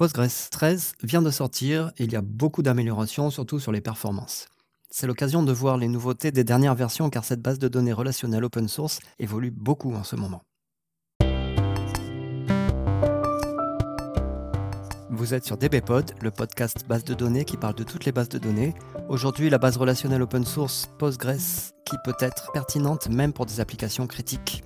Postgres 13 vient de sortir et il y a beaucoup d'améliorations, surtout sur les performances. C'est l'occasion de voir les nouveautés des dernières versions car cette base de données relationnelle open source évolue beaucoup en ce moment. Vous êtes sur DBPod, le podcast base de données qui parle de toutes les bases de données. Aujourd'hui, la base relationnelle open source Postgres qui peut être pertinente même pour des applications critiques.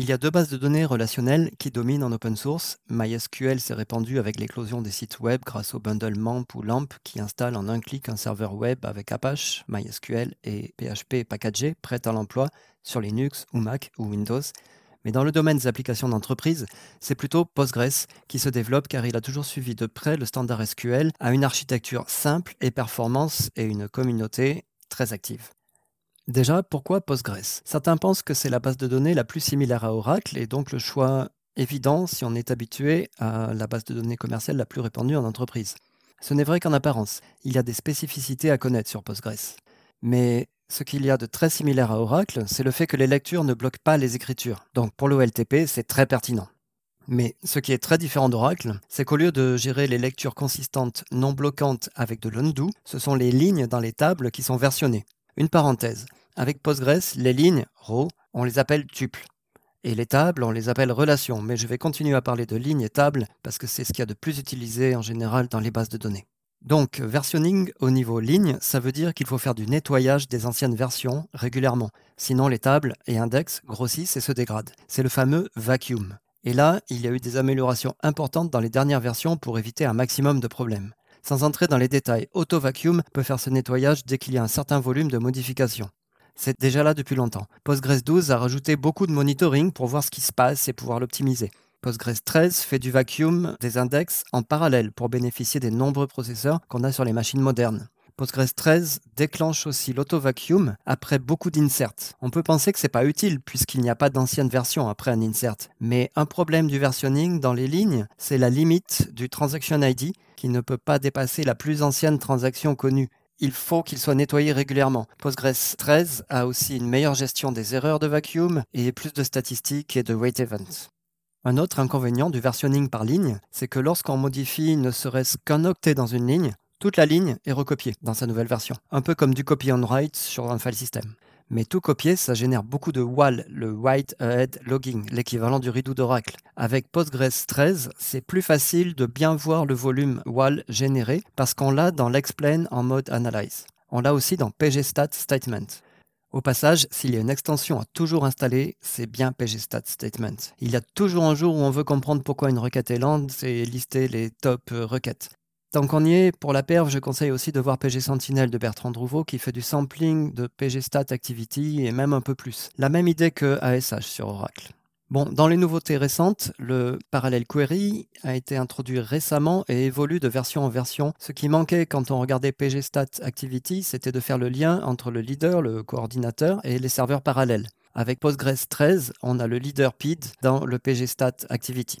Il y a deux bases de données relationnelles qui dominent en open source. MySQL s'est répandu avec l'éclosion des sites web grâce au bundle MAMP ou LAMP qui installe en un clic un serveur web avec Apache, MySQL et PHP packagé prêt à l'emploi sur Linux ou Mac ou Windows. Mais dans le domaine des applications d'entreprise, c'est plutôt Postgres qui se développe car il a toujours suivi de près le standard SQL à une architecture simple et performance et une communauté très active. Déjà, pourquoi Postgres? Certains pensent que c'est la base de données la plus similaire à Oracle et donc le choix évident si on est habitué à la base de données commerciale la plus répandue en entreprise. Ce n'est vrai qu'en apparence, il y a des spécificités à connaître sur Postgres. Mais ce qu'il y a de très similaire à Oracle, c'est le fait que les lectures ne bloquent pas les écritures. Donc pour l'OLTP, c'est très pertinent. Mais ce qui est très différent d'Oracle, c'est qu'au lieu de gérer les lectures consistantes non bloquantes avec de l'undo, ce sont les lignes dans les tables qui sont versionnées. Une parenthèse, avec Postgres, les lignes, row, on les appelle tuples. Et les tables, on les appelle relations. Mais je vais continuer à parler de lignes et tables parce que c'est ce qu'il y a de plus utilisé en général dans les bases de données. Donc, versionning au niveau ligne, ça veut dire qu'il faut faire du nettoyage des anciennes versions régulièrement. Sinon, les tables et index grossissent et se dégradent. C'est le fameux vacuum. Et là, il y a eu des améliorations importantes dans les dernières versions pour éviter un maximum de problèmes. Sans entrer dans les détails, Auto Vacuum peut faire ce nettoyage dès qu'il y a un certain volume de modifications. C'est déjà là depuis longtemps. Postgres 12 a rajouté beaucoup de monitoring pour voir ce qui se passe et pouvoir l'optimiser. Postgres 13 fait du vacuum des index en parallèle pour bénéficier des nombreux processeurs qu'on a sur les machines modernes. Postgres 13 déclenche aussi l'auto-vacuum après beaucoup d'inserts. On peut penser que c'est pas utile puisqu'il n'y a pas d'ancienne version après un insert. Mais un problème du versionning dans les lignes, c'est la limite du transaction ID qui ne peut pas dépasser la plus ancienne transaction connue il faut qu'il soit nettoyé régulièrement. Postgres 13 a aussi une meilleure gestion des erreurs de vacuum et plus de statistiques et de wait events. Un autre inconvénient du versionning par ligne, c'est que lorsqu'on modifie ne serait-ce qu'un octet dans une ligne, toute la ligne est recopiée dans sa nouvelle version, un peu comme du copy on write sur un file system. Mais tout copier, ça génère beaucoup de WAL, le Write Ahead Logging, l'équivalent du redo d'Oracle. Avec Postgres 13, c'est plus facile de bien voir le volume WAL généré parce qu'on l'a dans l'Explain en mode Analyze. On l'a aussi dans pgstat statement. Au passage, s'il y a une extension à toujours installer, c'est bien pgstat statement. Il y a toujours un jour où on veut comprendre pourquoi une requête est lente et lister les top requêtes. Tant qu'on y est, pour la perf, je conseille aussi de voir PG Sentinel de Bertrand Drouveau qui fait du sampling de PG Stat Activity et même un peu plus. La même idée que ASH sur Oracle. Bon, dans les nouveautés récentes, le Parallel Query a été introduit récemment et évolue de version en version. Ce qui manquait quand on regardait PG Stat Activity, c'était de faire le lien entre le leader, le coordinateur, et les serveurs parallèles. Avec Postgres 13, on a le leader PID dans le PG Stat Activity.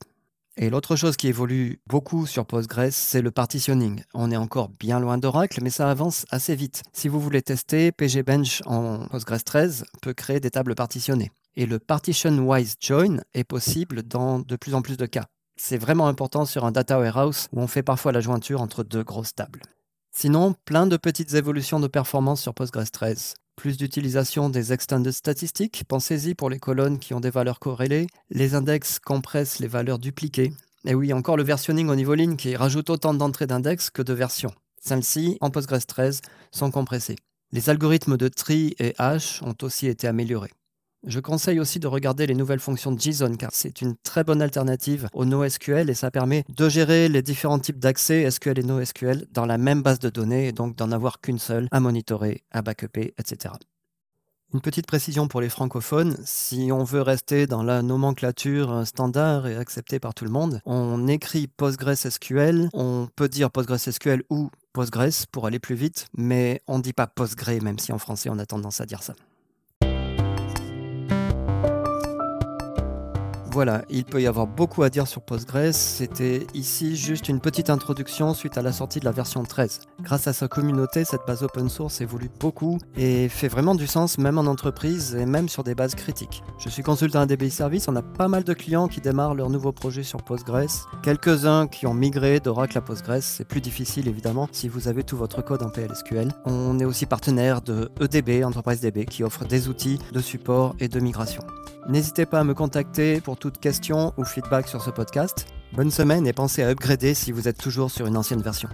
Et l'autre chose qui évolue beaucoup sur Postgres, c'est le partitioning. On est encore bien loin d'Oracle, mais ça avance assez vite. Si vous voulez tester, pgbench en Postgres 13 peut créer des tables partitionnées. Et le partition-wise join est possible dans de plus en plus de cas. C'est vraiment important sur un data warehouse où on fait parfois la jointure entre deux grosses tables. Sinon, plein de petites évolutions de performance sur Postgres 13 plus d'utilisation des extended statistiques. Pensez-y pour les colonnes qui ont des valeurs corrélées. Les index compressent les valeurs dupliquées. Et oui, encore le versionning au niveau ligne qui rajoute autant d'entrées d'index que de versions. Celles-ci, en Postgres 13, sont compressées. Les algorithmes de tri et hash ont aussi été améliorés. Je conseille aussi de regarder les nouvelles fonctions de JSON car c'est une très bonne alternative au NoSQL et ça permet de gérer les différents types d'accès SQL et NoSQL dans la même base de données et donc d'en avoir qu'une seule à monitorer, à backuper, etc. Une petite précision pour les francophones, si on veut rester dans la nomenclature standard et acceptée par tout le monde, on écrit PostgreSQL, on peut dire PostgreSQL ou Postgres pour aller plus vite, mais on ne dit pas Postgre même si en français on a tendance à dire ça. Voilà, il peut y avoir beaucoup à dire sur Postgres. C'était ici juste une petite introduction suite à la sortie de la version 13. Grâce à sa communauté, cette base open source évolue beaucoup et fait vraiment du sens même en entreprise et même sur des bases critiques. Je suis consultant à DBI Service, on a pas mal de clients qui démarrent leur nouveau projet sur Postgres, quelques-uns qui ont migré d'Oracle à Postgres, c'est plus difficile évidemment si vous avez tout votre code en PLSQL. On est aussi partenaire de EDB, Enterprise DB, qui offre des outils de support et de migration. N'hésitez pas à me contacter pour toute question ou feedback sur ce podcast. Bonne semaine et pensez à upgrader si vous êtes toujours sur une ancienne version.